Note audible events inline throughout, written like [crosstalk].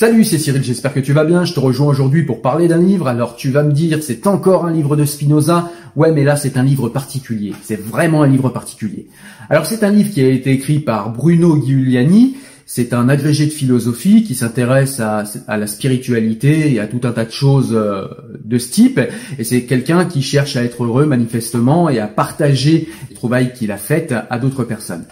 Salut, c'est Cyril, j'espère que tu vas bien. Je te rejoins aujourd'hui pour parler d'un livre. Alors tu vas me dire, c'est encore un livre de Spinoza. Ouais, mais là c'est un livre particulier. C'est vraiment un livre particulier. Alors c'est un livre qui a été écrit par Bruno Giuliani. C'est un agrégé de philosophie qui s'intéresse à, la spiritualité et à tout un tas de choses euh, de ce type. Et c'est quelqu'un qui cherche à être heureux manifestement et à partager les trouvailles qu'il a faites à d'autres personnes.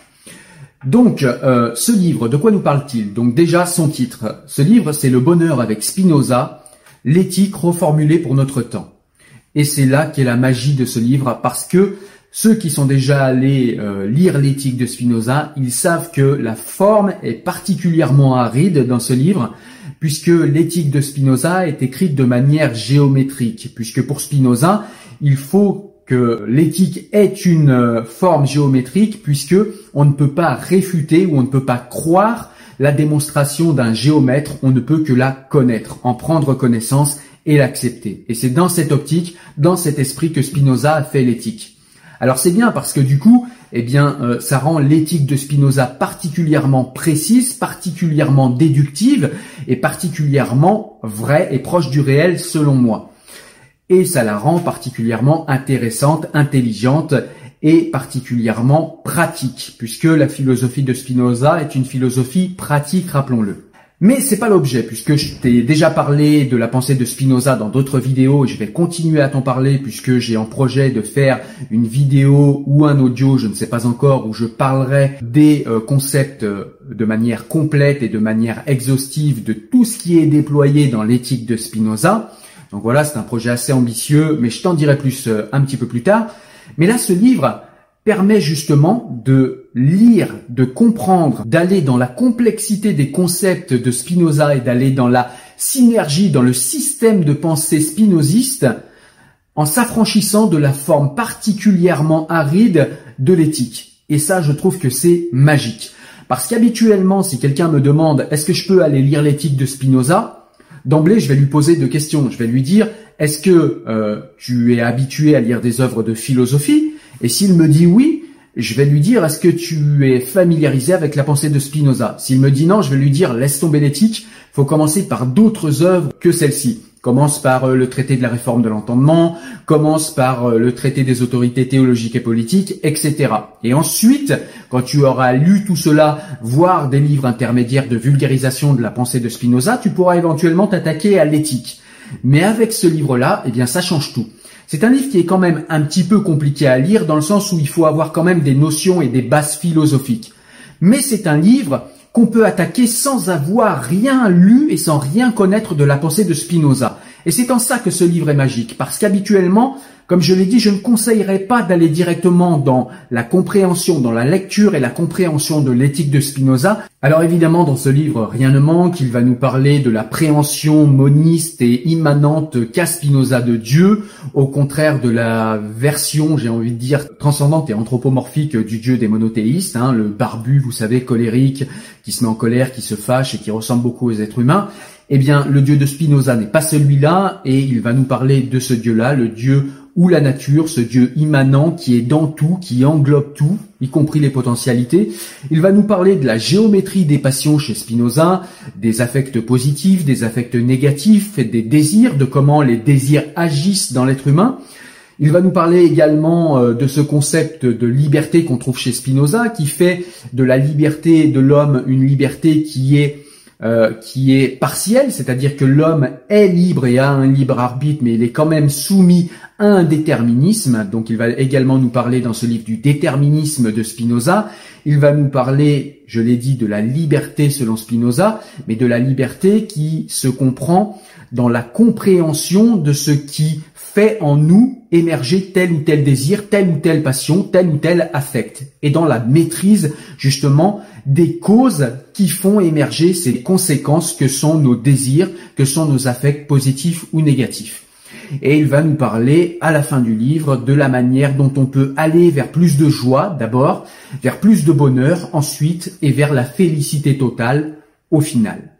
Donc, euh, ce livre, de quoi nous parle-t-il Donc déjà, son titre. Ce livre, c'est Le bonheur avec Spinoza, l'éthique reformulée pour notre temps. Et c'est là qu'est la magie de ce livre, parce que ceux qui sont déjà allés euh, lire l'éthique de Spinoza, ils savent que la forme est particulièrement aride dans ce livre, puisque l'éthique de Spinoza est écrite de manière géométrique, puisque pour Spinoza, il faut que l'éthique est une euh, forme géométrique puisque on ne peut pas réfuter ou on ne peut pas croire la démonstration d'un géomètre, on ne peut que la connaître, en prendre connaissance et l'accepter. Et c'est dans cette optique, dans cet esprit que Spinoza a fait l'éthique. Alors c'est bien parce que du coup, eh bien, euh, ça rend l'éthique de Spinoza particulièrement précise, particulièrement déductive et particulièrement vraie et proche du réel selon moi et ça la rend particulièrement intéressante, intelligente et particulièrement pratique, puisque la philosophie de Spinoza est une philosophie pratique, rappelons-le. Mais c'est pas l'objet, puisque je t'ai déjà parlé de la pensée de Spinoza dans d'autres vidéos, et je vais continuer à t'en parler puisque j'ai en projet de faire une vidéo ou un audio, je ne sais pas encore, où je parlerai des euh, concepts euh, de manière complète et de manière exhaustive de tout ce qui est déployé dans l'éthique de Spinoza. Donc voilà, c'est un projet assez ambitieux, mais je t'en dirai plus euh, un petit peu plus tard. Mais là, ce livre permet justement de lire, de comprendre, d'aller dans la complexité des concepts de Spinoza et d'aller dans la synergie, dans le système de pensée spinoziste, en s'affranchissant de la forme particulièrement aride de l'éthique. Et ça, je trouve que c'est magique. Parce qu'habituellement, si quelqu'un me demande est-ce que je peux aller lire l'éthique de Spinoza, d'emblée, je vais lui poser deux questions. Je vais lui dire, est-ce que euh, tu es habitué à lire des œuvres de philosophie? Et s'il me dit oui, je vais lui dire, est-ce que tu es familiarisé avec la pensée de Spinoza? S'il me dit non, je vais lui dire, laisse tomber l'éthique, faut commencer par d'autres œuvres que celle-ci. Commence par euh, le traité de la réforme de l'entendement, commence par euh, le traité des autorités théologiques et politiques, etc. Et ensuite, quand tu auras lu tout cela, voire des livres intermédiaires de vulgarisation de la pensée de Spinoza, tu pourras éventuellement t'attaquer à l'éthique. Mais avec ce livre-là, eh bien, ça change tout. C'est un livre qui est quand même un petit peu compliqué à lire dans le sens où il faut avoir quand même des notions et des bases philosophiques. Mais c'est un livre qu'on peut attaquer sans avoir rien lu et sans rien connaître de la pensée de Spinoza. Et c'est en ça que ce livre est magique, parce qu'habituellement, comme je l'ai dit, je ne conseillerais pas d'aller directement dans la compréhension, dans la lecture et la compréhension de l'éthique de Spinoza. Alors évidemment, dans ce livre, rien ne manque. Il va nous parler de la préhension moniste et immanente qu'a de Dieu, au contraire de la version, j'ai envie de dire, transcendante et anthropomorphique du Dieu des monothéistes, hein, le barbu, vous savez, colérique, qui se met en colère, qui se fâche et qui ressemble beaucoup aux êtres humains. Eh bien, le Dieu de Spinoza n'est pas celui-là, et il va nous parler de ce Dieu-là, le Dieu ou la nature, ce Dieu immanent qui est dans tout, qui englobe tout, y compris les potentialités. Il va nous parler de la géométrie des passions chez Spinoza, des affects positifs, des affects négatifs, des désirs, de comment les désirs agissent dans l'être humain. Il va nous parler également euh, de ce concept de liberté qu'on trouve chez Spinoza, qui fait de la liberté de l'homme une liberté qui est euh, qui est partiel, c'est-à-dire que l'homme est libre et a un libre arbitre, mais il est quand même soumis à un déterminisme. Donc il va également nous parler dans ce livre du déterminisme de Spinoza. Il va nous parler, je l'ai dit, de la liberté selon Spinoza, mais de la liberté qui se comprend dans la compréhension de ce qui fait en nous émerger tel ou tel désir, telle ou telle passion, tel ou tel affect, et dans la maîtrise justement des causes qui font émerger ces conséquences que sont nos désirs, que sont nos affects positifs ou négatifs. Et il va nous parler à la fin du livre de la manière dont on peut aller vers plus de joie d'abord, vers plus de bonheur ensuite et vers la félicité totale au final.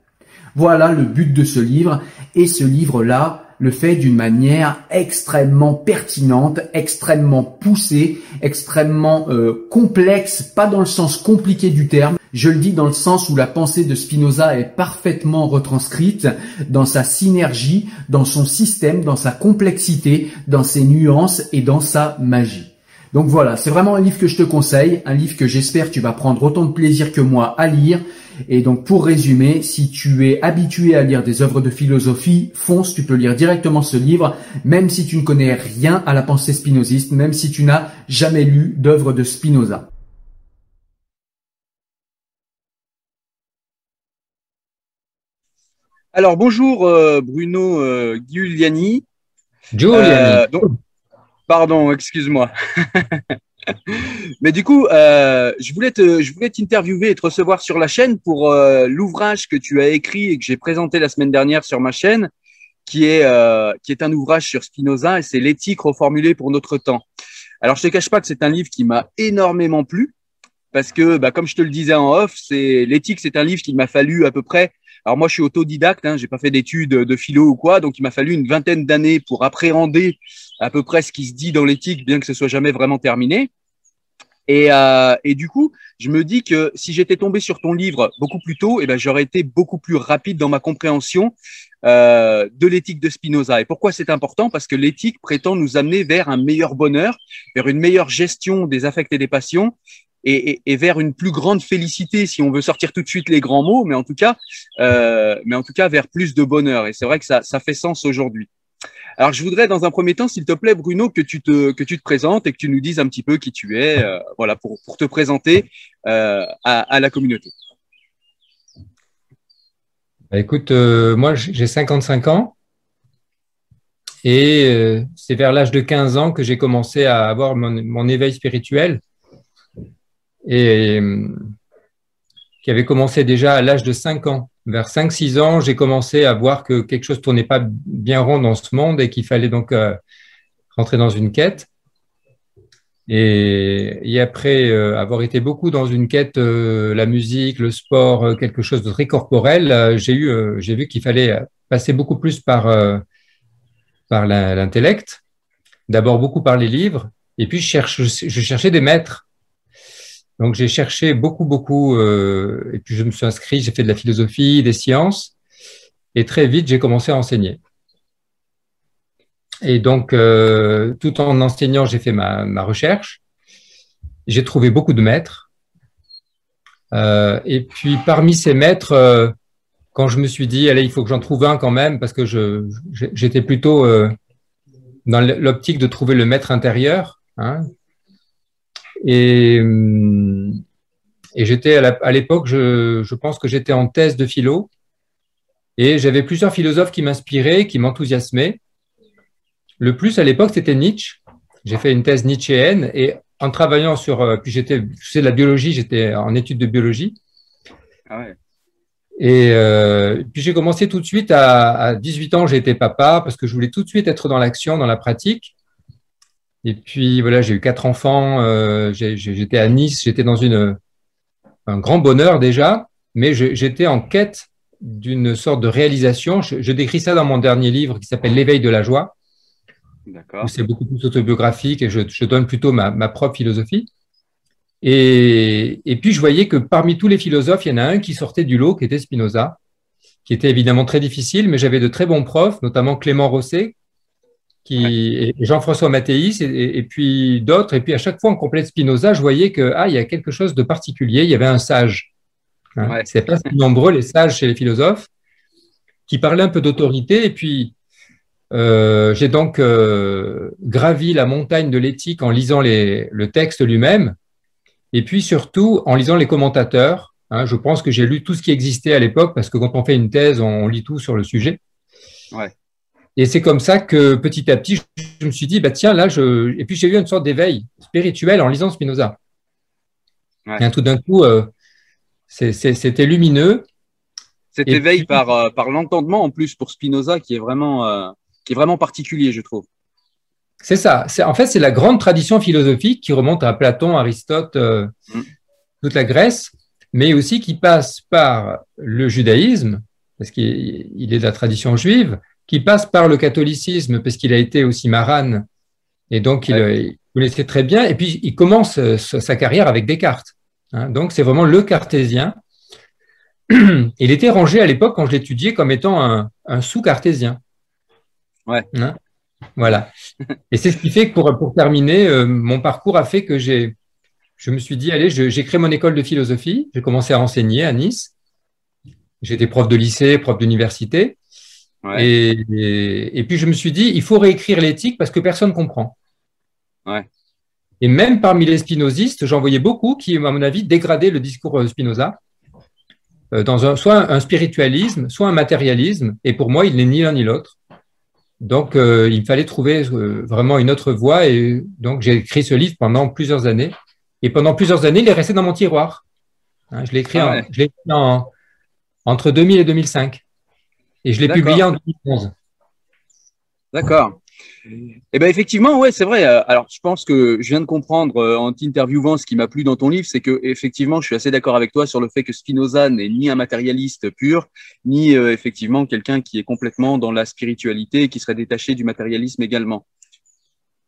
Voilà le but de ce livre et ce livre-là le fait d'une manière extrêmement pertinente, extrêmement poussée, extrêmement euh, complexe, pas dans le sens compliqué du terme, Je le dis dans le sens où la pensée de Spinoza est parfaitement retranscrite dans sa synergie, dans son système, dans sa complexité, dans ses nuances et dans sa magie. Donc voilà, c'est vraiment un livre que je te conseille, un livre que j'espère tu vas prendre autant de plaisir que moi à lire. Et donc pour résumer, si tu es habitué à lire des œuvres de philosophie, fonce, tu peux lire directement ce livre, même si tu ne connais rien à la pensée spinoziste, même si tu n'as jamais lu d'œuvres de Spinoza. Alors bonjour euh, Bruno euh, Giuliani. Giuliani. Euh, Pardon, excuse-moi. [laughs] [laughs] Mais du coup, euh, je voulais te, je voulais t'interviewer et te recevoir sur la chaîne pour euh, l'ouvrage que tu as écrit et que j'ai présenté la semaine dernière sur ma chaîne, qui est, euh, qui est un ouvrage sur Spinoza et c'est l'éthique reformulée pour notre temps. Alors, je te cache pas que c'est un livre qui m'a énormément plu parce que, bah, comme je te le disais en off, c'est l'éthique, c'est un livre qui m'a fallu à peu près alors moi, je suis autodidacte, hein, j'ai pas fait d'études de philo ou quoi, donc il m'a fallu une vingtaine d'années pour appréhender à peu près ce qui se dit dans l'éthique, bien que ce soit jamais vraiment terminé. Et, euh, et, du coup, je me dis que si j'étais tombé sur ton livre beaucoup plus tôt, eh ben, j'aurais été beaucoup plus rapide dans ma compréhension euh, de l'éthique de Spinoza. Et pourquoi c'est important? Parce que l'éthique prétend nous amener vers un meilleur bonheur, vers une meilleure gestion des affects et des passions, et, et, et, vers une plus grande félicité, si on veut sortir tout de suite les grands mots, mais en tout cas, euh, mais en tout cas vers plus de bonheur. Et c'est vrai que ça, ça fait sens aujourd'hui. Alors, je voudrais dans un premier temps, s'il te plaît, Bruno, que tu te que tu te présentes et que tu nous dises un petit peu qui tu es, euh, voilà, pour te présenter euh, à, la communauté. Bah, écoute, euh, moi j'ai 55 ans et c'est vers l'âge de 15 ans que j'ai commencé à avoir mon, mon éveil spirituel et qui avait commencé déjà à l'âge de 5 ans vers 5-6 ans, j'ai commencé à voir que quelque chose tournait pas bien rond dans ce monde et qu'il fallait donc euh, rentrer dans une quête. Et, après euh, avoir été beaucoup dans une quête, euh, la musique, le sport, quelque chose de très corporel, j'ai eu, j'ai vu qu'il fallait passer beaucoup plus par par l'intellect. D'abord beaucoup par les livres, et puis je, cherche, je cherchais des maîtres donc j'ai cherché beaucoup, beaucoup, euh, et puis je me suis inscrit, j'ai fait de la philosophie, des sciences, et très vite j'ai commencé à enseigner. Et donc, euh, tout en enseignant, j'ai fait ma, ma recherche. J'ai trouvé beaucoup de maîtres. Euh, et puis, parmi ces maîtres, euh, quand je me suis dit, allez, il faut que j'en trouve un quand même, parce que j'étais plutôt dans l'optique de trouver le maître intérieur, hein, et, et j'étais à l'époque, je, je, pense que j'étais en thèse de philo et j'avais plusieurs philosophes qui m'inspiraient, qui m'enthousiasmaient. Le plus à l'époque, c'était Nietzsche. J'ai fait une thèse nietzschéenne et en travaillant sur, euh, puis j'étais, c'est de la biologie, j'étais en études de biologie. Ah ouais. Et euh, puis j'ai commencé tout de suite à, à 18 ans, j'ai été papa parce que je voulais tout de suite être dans l'action, dans la pratique. Et puis voilà, j'ai eu quatre enfants. Euh, j'étais à Nice, j'étais dans une, un grand bonheur déjà, mais j'étais en quête d'une sorte de réalisation. Je, décris ça dans mon dernier livre qui s'appelle L'éveil de la joie. C'est beaucoup plus autobiographique et je, je donne plutôt ma, ma, propre philosophie. Et, et, puis je voyais que parmi tous les philosophes, il y en a un qui sortait du lot, qui était Spinoza, qui était évidemment très difficile, mais j'avais de très bons profs, notamment Clément Rosset, qui, Jean-François Mathéis et, puis d'autres. Et puis à chaque fois en complète Spinoza, je voyais que ah, il y a quelque chose de particulier. Il y avait un sage. Hein. C'est pas si nombreux les sages chez les philosophes qui parlaient un peu d'autorité. Et puis euh, j'ai donc euh, gravi la montagne de l'éthique en lisant les, le texte lui-même. Et puis surtout en lisant les commentateurs. Hein. je pense que j'ai lu tout ce qui existait à l'époque parce que quand on fait une thèse, on lit tout sur le sujet. Ouais. Et c'est comme ça que petit à petit, je me suis dit, bah tiens, là, je. Et puis j'ai eu une sorte d'éveil spirituel en lisant Spinoza. Et tout d'un coup, euh, c'était lumineux. Cet éveil par, euh, par l'entendement en plus pour Spinoza qui est vraiment, euh, qui est vraiment particulier, je trouve. C'est ça. En fait, c'est la grande tradition philosophique qui remonte à Platon, Aristote, mm. toute la Grèce, mais aussi qui passe par le judaïsme, parce qu'il est de la tradition juive, qui passe par le catholicisme, parce qu'il a été aussi marane, et donc il, connaissait très bien. Et puis il commence euh, sa carrière avec Descartes. Hein. donc, c'est vraiment le cartésien. [clears throat] Il était rangé à l'époque, quand je l'étudiais, comme étant un, sous-cartésien. Ouais. Hein. voilà. Et c'est ce qui fait que pour, pour terminer, euh, mon parcours a fait que j'ai, je me suis dit, allez, j'ai créé mon école de philosophie. J'ai commencé à enseigner à Nice. J'étais prof de lycée, prof d'université. Et, puis je me suis dit, il faut réécrire l'éthique parce que personne ne comprend. Et même parmi les spinozistes, j'en voyais beaucoup qui, à mon avis, dégradaient le discours euh, Spinoza euh, dans un, soit un spiritualisme, soit un matérialisme. Et pour moi, il n'est ni l'un ni l'autre. Donc, euh, il fallait trouver vraiment une autre voie. Et donc, j'ai écrit ce livre pendant plusieurs années. Et pendant plusieurs années, il est resté dans mon tiroir. Hein, je l'ai écrit, ah en, entre 2000 et 2005. Et je l'ai publié en 2011. D'accord. Eh bien, effectivement, ouais, c'est vrai. Euh, alors, je pense que je viens de comprendre euh, en t'interviewant ce qui m'a plu dans ton livre, c'est que effectivement, je suis assez d'accord avec toi sur le fait que Spinoza n'est ni un matérialiste pur, ni euh, effectivement quelqu'un qui est complètement dans la spiritualité et qui serait détaché du matérialisme également.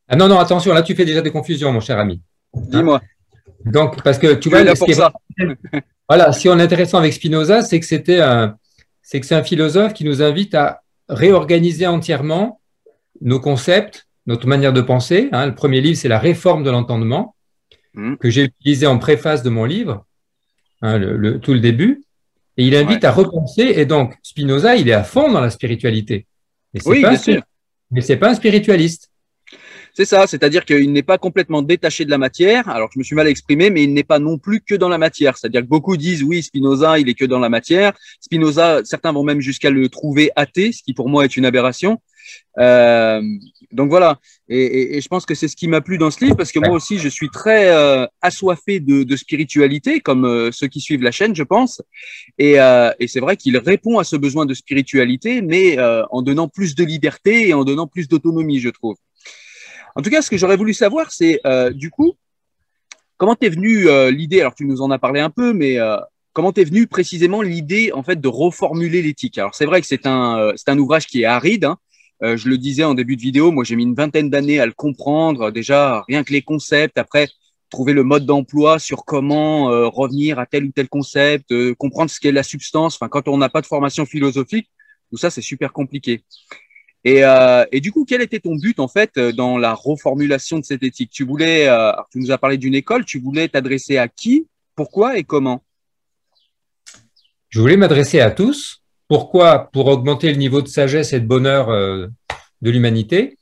Ah non, non, attention, là, tu fais déjà des confusions, mon cher ami. Dis-moi. Donc, parce que tu vois, voilà, si on est intéressant avec Spinoza, c'est que c'était un, c'est que c'est un philosophe qui nous invite à réorganiser entièrement nos concepts, notre manière de penser. Hein. Le premier livre, c'est La réforme de l'entendement, mmh. que j'ai utilisé en préface de mon livre, hein, le, tout le début. Et il invite à repenser. Et donc, Spinoza, il est à fond dans la spiritualité. Mais oui, bien sûr. Mais c'est pas un spiritualiste. C'est ça, c'est-à-dire qu'il n'est pas complètement détaché de la matière. Alors, je me suis mal exprimé, mais il n'est pas non plus que dans la matière. C'est-à-dire que beaucoup disent, oui, Spinoza, il est que dans la matière. Spinoza, certains vont même jusqu'à le trouver athée, ce qui pour moi est une aberration. Euh, donc voilà, et, je pense que c'est ce qui m'a plu dans ce livre parce que moi aussi je suis très euh, assoiffé de, spiritualité, comme euh, ceux qui suivent la chaîne, je pense. Et, et c'est vrai qu'il répond à ce besoin de spiritualité, mais en donnant plus de liberté et en donnant plus d'autonomie, je trouve. En tout cas, ce que j'aurais voulu savoir, c'est euh, du coup, comment t'es venu euh, l'idée? Alors, tu nous en as parlé un peu, mais euh, comment t'es venu précisément l'idée en fait de reformuler l'éthique? Alors, c'est vrai que c'est un c'est un ouvrage qui est aride. Hein. je le disais en début de vidéo, moi j'ai mis une vingtaine d'années à le comprendre. Déjà, rien que les concepts. Après, trouver le mode d'emploi sur comment revenir à tel ou tel concept, comprendre ce qu'est la substance. Enfin, quand on n'a pas de formation philosophique, tout ça c'est super compliqué. Et, euh, et, du coup, quel était ton but en fait euh, dans la reformulation de cette éthique? Tu voulais, euh, tu nous as parlé d'une école, tu voulais t'adresser à qui, pourquoi et comment? Je voulais m'adresser à tous. Pourquoi? Pour augmenter le niveau de sagesse et de bonheur euh, de l'humanité.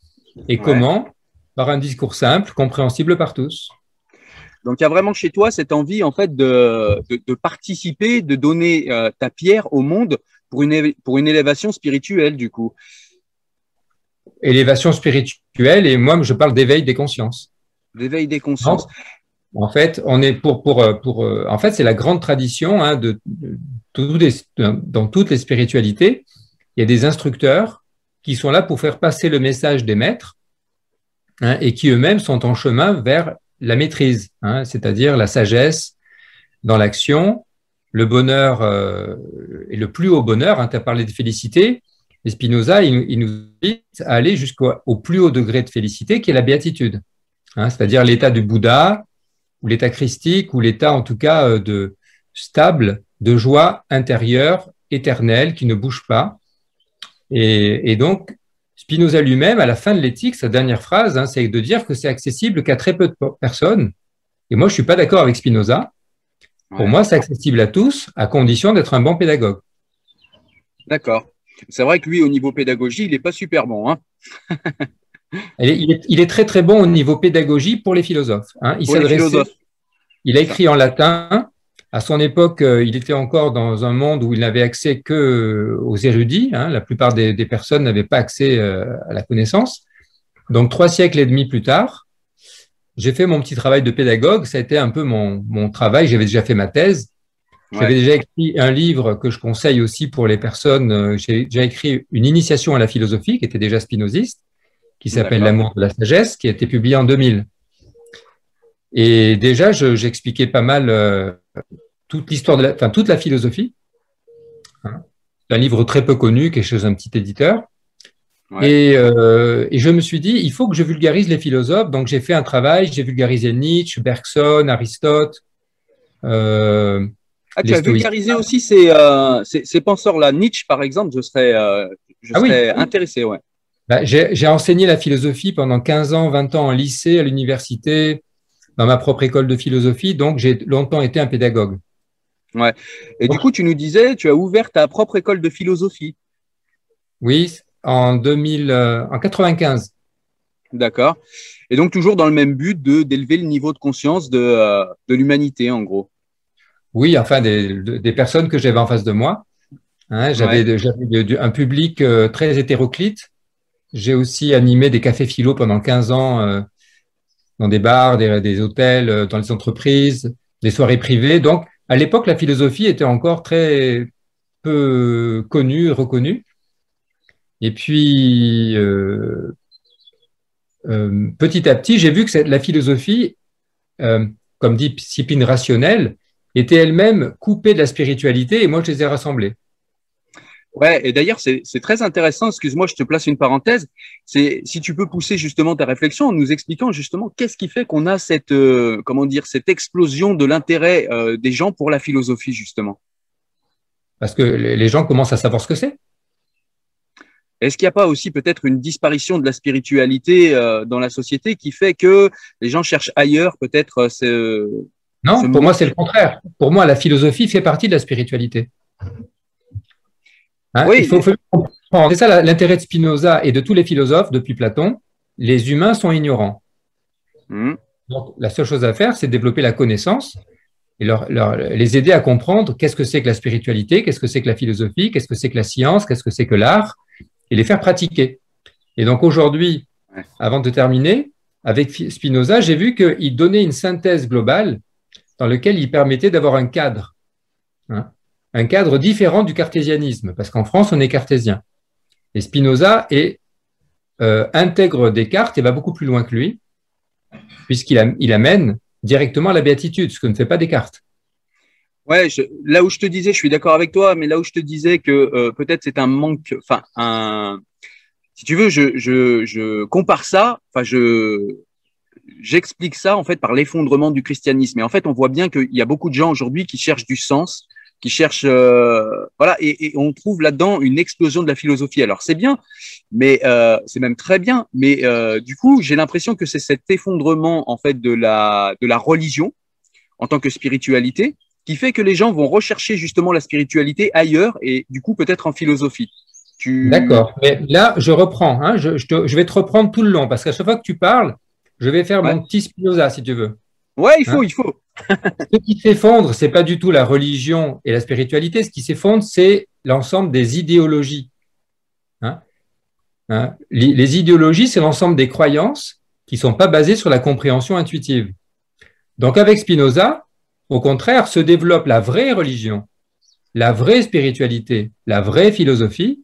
Et comment? Par un discours simple, compréhensible par tous. Donc, il y a vraiment chez toi cette envie en fait de, de, de participer, de donner ta pierre au monde pour une, pour une élévation spirituelle du coup élévation spirituelle et moi, je parle d'éveil des consciences. D'éveil des consciences. En fait, on est pour, pour, pour, euh, en fait, c'est la grande tradition hein, de, dans toutes les spiritualités. Il y a des instructeurs qui sont là pour faire passer le message des maîtres hein, et qui eux-mêmes sont en chemin vers la maîtrise, hein, c'est-à-dire la sagesse dans l'action, le bonheur euh, et le plus haut bonheur. tu as parlé de félicité. Et Spinoza, il, nous invite à aller jusqu'au plus haut degré de félicité, qui est la béatitude. Hein, c'est-à-dire l'état du Bouddha, ou l'état christique, ou l'état en tout cas euh, de stable, de joie intérieure, éternelle, qui ne bouge pas. Et, donc, Spinoza lui-même, à la fin de l'éthique, sa dernière phrase, hein, c'est de dire que c'est accessible qu'à très peu de personnes. Et moi, je ne suis pas d'accord avec Spinoza. Pour moi, c'est accessible à tous, à condition d'être un bon pédagogue. D'accord. C'est vrai que lui, au niveau pédagogie, il n'est pas super bon. Hein. [laughs] il, est, très très bon au niveau pédagogie pour les philosophes. Hein. Il, il a écrit en latin. À son époque, euh, il était encore dans un monde où il n'avait accès que euh, aux érudits. Hein. La plupart des, personnes n'avaient pas accès euh, à la connaissance. Donc, trois siècles et demi plus tard, j'ai fait mon petit travail de pédagogue. Ça a été un peu mon, mon travail. J'avais déjà fait ma thèse. J'avais déjà écrit un livre que je conseille aussi pour les personnes. Euh, j'ai déjà écrit une initiation à la philosophie qui était déjà spinoziste, qui s'appelle L'amour de la sagesse, qui a été publié en 2000. Et déjà, j'expliquais pas mal euh, toute l'histoire de la, enfin toute la philosophie. Hein. un livre très peu connu qui est chez un petit éditeur. Et, euh, et, je me suis dit, il faut que je vulgarise les philosophes. Donc j'ai fait un travail, j'ai vulgarisé Nietzsche, Bergson, Aristote, Euh, ah, tu as vulgarisé aussi ces, ces, penseurs-là. Nietzsche, par exemple, je serais, je ah serais intéressé. Ouais. Bah, j'ai enseigné la philosophie pendant 15 ans, 20 ans en lycée, à l'université, dans ma propre école de philosophie, donc j'ai longtemps été un pédagogue. Ouais. Et du coup, tu nous disais, tu as ouvert ta propre école de philosophie. Oui, en 2000, euh, en 95. D'accord. Et donc toujours dans le même but de d'élever le niveau de conscience de, euh, de l'humanité, en gros. Oui, enfin des, des personnes que j'avais en face de moi. Hein, j'avais un public euh, très hétéroclite j'ai aussi animé des cafés philo pendant 15 ans euh, dans des bars, des, hôtels, euh, dans les entreprises, des soirées privées. Donc, à l'époque, la philosophie était encore très peu connue, reconnue. Et puis, petit à petit, j'ai vu que la philosophie, comme discipline rationnelle, était elle-même coupée de la spiritualité et moi, je les ai rassemblées. Ouais, et d'ailleurs, c'est très intéressant. Excuse-moi, je te place une parenthèse. C'est si tu peux pousser justement ta réflexion en nous expliquant justement qu'est-ce qui fait qu'on a cette, euh, comment dire, cette explosion de l'intérêt euh, des gens pour la philosophie justement. Parce que les gens commencent à savoir ce que c'est. Est-ce qu'il n'y a pas aussi peut-être une disparition de la spiritualité euh, dans la société qui fait que les gens cherchent ailleurs peut-être Non, pour moi c'est le contraire. Pour moi, la philosophie fait partie de la spiritualité. Hein, oui, il faut, comprendre. C'est ça l'intérêt de Spinoza et de tous les philosophes depuis Platon. Les humains sont ignorants. Hmm. Donc, la seule chose à faire, c'est développer la connaissance et leur, les aider à comprendre qu'est-ce que c'est que la spiritualité, qu'est-ce que c'est que la philosophie, qu'est-ce que c'est que la science, qu'est-ce que c'est que l'art, et les faire pratiquer. Et donc aujourd'hui, avant de terminer, avec Spinoza, j'ai vu qu'il donnait une synthèse globale dans laquelle il permettait d'avoir un cadre. Hein un cadre différent du cartésianisme, parce qu'en France, on est cartésien. Et Spinoza euh, intègre Descartes et va beaucoup plus loin que lui, puisqu'il il amène directement à la béatitude, ce que ne fait pas Descartes. Ouais, là où je te disais, je suis d'accord avec toi, mais là où je te disais que euh, peut-être c'est un manque, enfin, un, si tu veux, je, je, je compare ça, enfin, je, j'explique ça en fait par l'effondrement du christianisme. Et en fait, on voit bien qu'il y a beaucoup de gens aujourd'hui qui cherchent du sens, qui cherchent, euh, voilà, et, on trouve là-dedans une explosion de la philosophie. Alors c'est bien, mais euh, c'est même très bien, mais euh, du coup j'ai l'impression que c'est cet effondrement en fait de la de la religion en tant que spiritualité qui fait que les gens vont rechercher justement la spiritualité ailleurs et du coup peut-être en philosophie. Tu... D'accord, mais là je reprends, hein, je, je, vais te reprendre tout le long parce qu'à chaque fois que tu parles, je vais faire mon petit Spinoza si tu veux. Ouais, il faut, hein il faut. [laughs] ce qui s'effondre, c'est pas du tout la religion et la spiritualité. Ce qui s'effondre, c'est l'ensemble des idéologies. Hein hein les, idéologies, c'est l'ensemble des croyances qui sont pas basées sur la compréhension intuitive. Donc, avec Spinoza, au contraire, se développe la vraie religion, la vraie spiritualité, la vraie philosophie,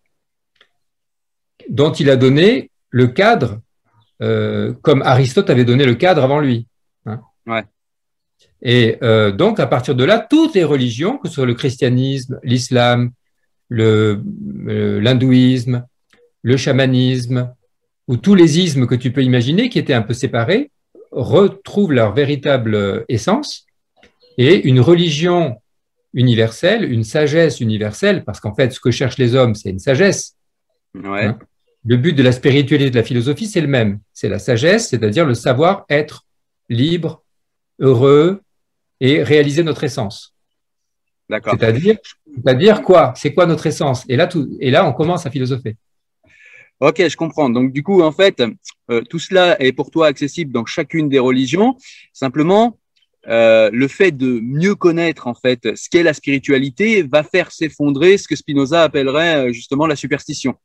dont il a donné le cadre, euh, comme Aristote avait donné le cadre avant lui. Ouais. Et euh, donc, à partir de là, toutes les religions, que ce soit le christianisme, l'islam, euh, l'hindouisme, le, chamanisme, ou tous les ismes que tu peux imaginer qui étaient un peu séparés, retrouvent leur véritable essence et une religion universelle, une sagesse universelle, parce qu'en fait, ce que cherchent les hommes, c'est une sagesse. Ouais. Hein. Le but de la spiritualité et de la philosophie, c'est le même. C'est la sagesse, c'est-à-dire le savoir être libre, heureux et réaliser notre essence. D'accord. C'est-à-dire, c'est-à-dire quoi? C'est quoi notre essence? Et là, tout, et là, on commence à philosopher. Ok, je comprends. Donc, du coup, en fait, euh, tout cela est pour toi accessible dans chacune des religions. Simplement, euh, le fait de mieux connaître en fait ce qu'est la spiritualité va faire s'effondrer ce que Spinoza appellerait euh, justement la superstition.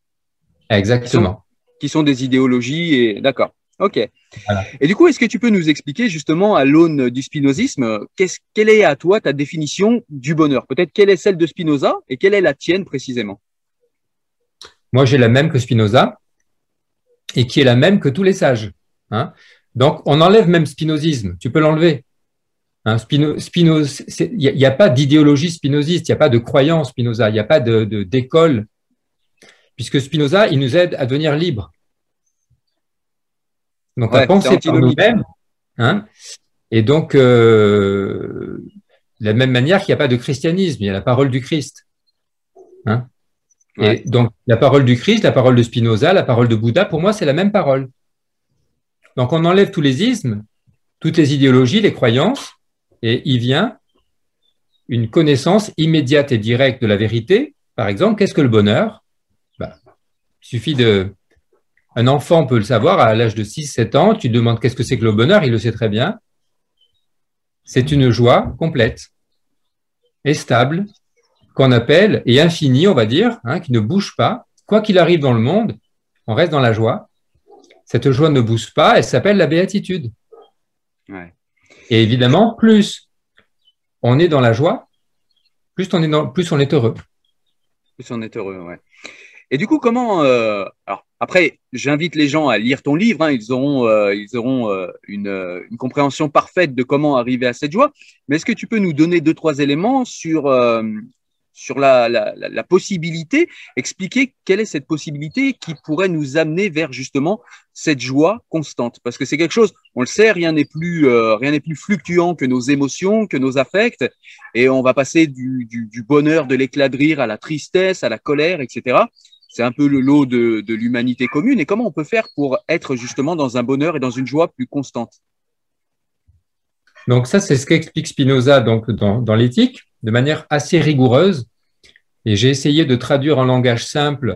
Exactement. Qui sont, qui sont des idéologies et d'accord. Ok. Et du coup, est-ce que tu peux nous expliquer justement à l'aune du spinozisme, quelle est à toi ta définition du bonheur? Peut-être quelle est celle de Spinoza et quelle est la tienne précisément? Moi, j'ai la même que Spinoza et qui est la même que tous les sages. Hein. Donc, on enlève même spinozisme. Tu peux l'enlever. Hein, il n'y a, pas d'idéologie spinoziste, il n'y a pas de croyance Spinoza, il n'y a pas de d'école, puisque Spinoza, il nous aide à devenir libre. Donc, à penser par nous-mêmes. Hein, et donc, euh, De la même manière qu'il n'y a pas de christianisme, il y a la parole du Christ. Hein Et donc, la parole du Christ, la parole de Spinoza, la parole de Bouddha, pour moi, c'est la même parole. Donc, on enlève tous les ismes, toutes les idéologies, les croyances, et il vient une connaissance immédiate et directe de la vérité. Par exemple, qu'est-ce que le bonheur? Il suffit de... Un enfant peut le savoir à l'âge de 6-7 ans, tu demandes qu'est-ce que c'est que le bonheur, il le sait très bien. C'est une joie complète et stable, qu'on appelle, et infinie, on va dire, hein, qui ne bouge pas. Quoi qu'il arrive dans le monde, on reste dans la joie. Cette joie ne bouge pas, elle s'appelle la béatitude. Et évidemment, plus on est dans la joie, plus on est, dans, plus on est heureux. Plus on est heureux, ouais. Et du coup, comment euh, alors après, j'invite les gens à lire ton livre. Hein, ils auront, euh, ils auront euh, une, une, compréhension parfaite de comment arriver à cette joie. Mais est-ce que tu peux nous donner deux trois éléments sur sur la, la, la, possibilité, expliquer quelle est cette possibilité qui pourrait nous amener vers justement cette joie constante? Parce que c'est quelque chose, on le sait, rien n'est plus, euh, rien n'est plus fluctuant que nos émotions, que nos affects, et on va passer du, du, du bonheur, de l'éclat de rire à la tristesse, à la colère, etc. C'est un peu le lot de, l'humanité commune. Et comment on peut faire pour être justement dans un bonheur et dans une joie plus constante? Donc ça, c'est ce qu'explique Spinoza donc dans l'éthique de manière assez rigoureuse. Et j'ai essayé de traduire en langage simple.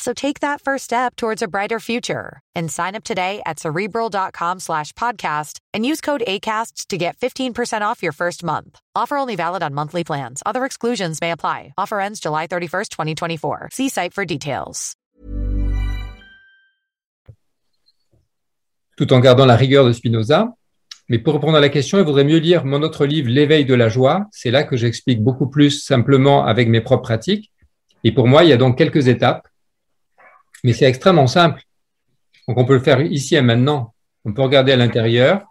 So take that first step towards a brighter future and sign up today at cerebral.com slash podcast and use code ACasts to get 15% off your first month. Offer only valid on monthly plans. Other exclusions may apply. Offer ends July 31st, 2024. See site for details. Tout en gardant la rigueur de Spinoza, Mais pour répondre à la question, il vaudrait mieux lire mon autre livre, L'éveil de la joie. C'est là que j'explique beaucoup plus simplement avec mes propres pratiques. Et pour moi, il y a donc quelques étapes, mais c'est extrêmement simple. Donc on peut le faire ici et maintenant. On peut regarder à l'intérieur,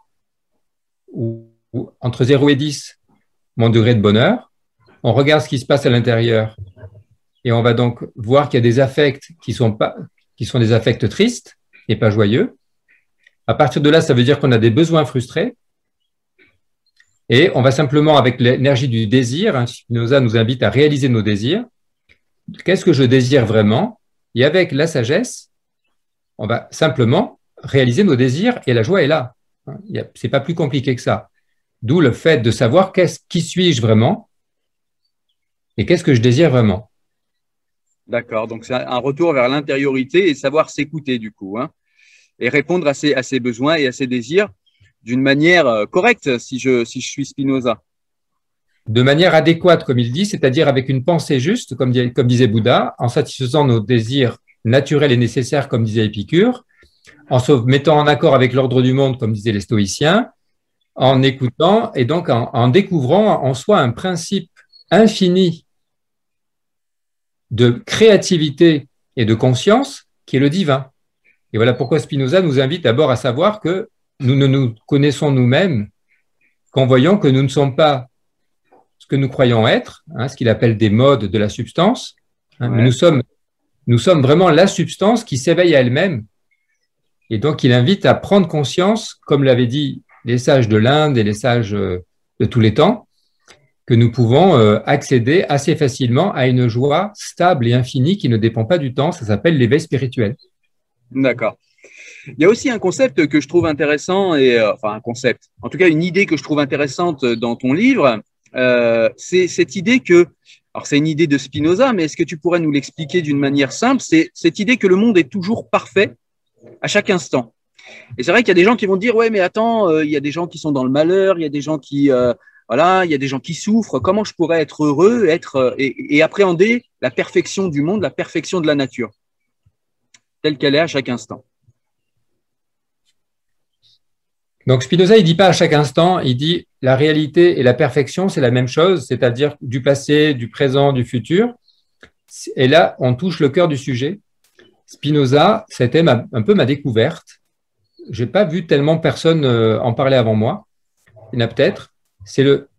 ou, entre 0 et 10, mon degré de bonheur. On regarde ce qui se passe à l'intérieur et on va donc voir qu'il y a des affects qui sont, pas, qui sont des affects tristes et pas joyeux. À partir de là, ça veut dire qu'on a des besoins frustrés. Et on va simplement, avec l'énergie du désir, hein, Spinoza nous invite à réaliser nos désirs. Qu'est-ce que je désire vraiment? Et avec la sagesse, on va simplement réaliser nos désirs et la joie est là. C'est pas plus compliqué que ça. D'où le fait de savoir qui suis-je vraiment et qu'est-ce que je désire vraiment. D'accord, donc c'est un retour vers l'intériorité et savoir s'écouter du coup. Hein et répondre à ses, besoins et à ses désirs d'une manière euh, correcte si je suis Spinoza. De manière adéquate, comme il dit, c'est-à-dire avec une pensée juste, comme, disait Bouddha, en satisfaisant nos désirs naturels et nécessaires, comme disait Épicure, en se mettant en accord avec l'ordre du monde, comme disaient les stoïciens, en écoutant et donc en, découvrant en soi un principe infini de créativité et de conscience qui est le divin. Et voilà pourquoi Spinoza nous invite d'abord à savoir que nous ne nous connaissons nous-mêmes qu'en voyant que nous ne sommes pas que nous croyons être, hein, ce qu'il appelle des modes de la substance, hein, mais nous sommes, nous sommes vraiment la substance qui s'éveille à elle-même. Et donc, il invite à prendre conscience, comme l'avaient dit les sages de l'Inde et les sages euh, de tous les temps, que nous pouvons euh, accéder assez facilement à une joie stable et infinie qui ne dépend pas du temps. Ça s'appelle l'éveil spirituel. D'accord. Il y a aussi un concept que je trouve intéressant, et euh, enfin un concept, en tout cas une idée que je trouve intéressante dans ton livre, euh, c'est cette idée que, alors c'est une idée de Spinoza, mais est-ce que tu pourrais nous l'expliquer d'une manière simple? C'est cette idée que le monde est toujours parfait à chaque instant. Et c'est vrai qu'il y a des gens qui vont dire ouais mais attends, euh, il y a des gens qui sont dans le malheur, il y a des gens qui euh, voilà, il y a des gens qui souffrent. Comment je pourrais être heureux, être euh, et, et, appréhender la perfection du monde, la perfection de la nature telle qu'elle est à chaque instant? Donc Spinoza, il dit pas à chaque instant, il dit la réalité et la perfection, c'est la même chose, c'est-à-dire du passé, du présent, du futur. Et là, on touche le cœur du sujet. Spinoza, c'était un peu ma découverte. J'ai pas vu tellement personne euh, en parler avant moi. Il y en a peut-être. C'est le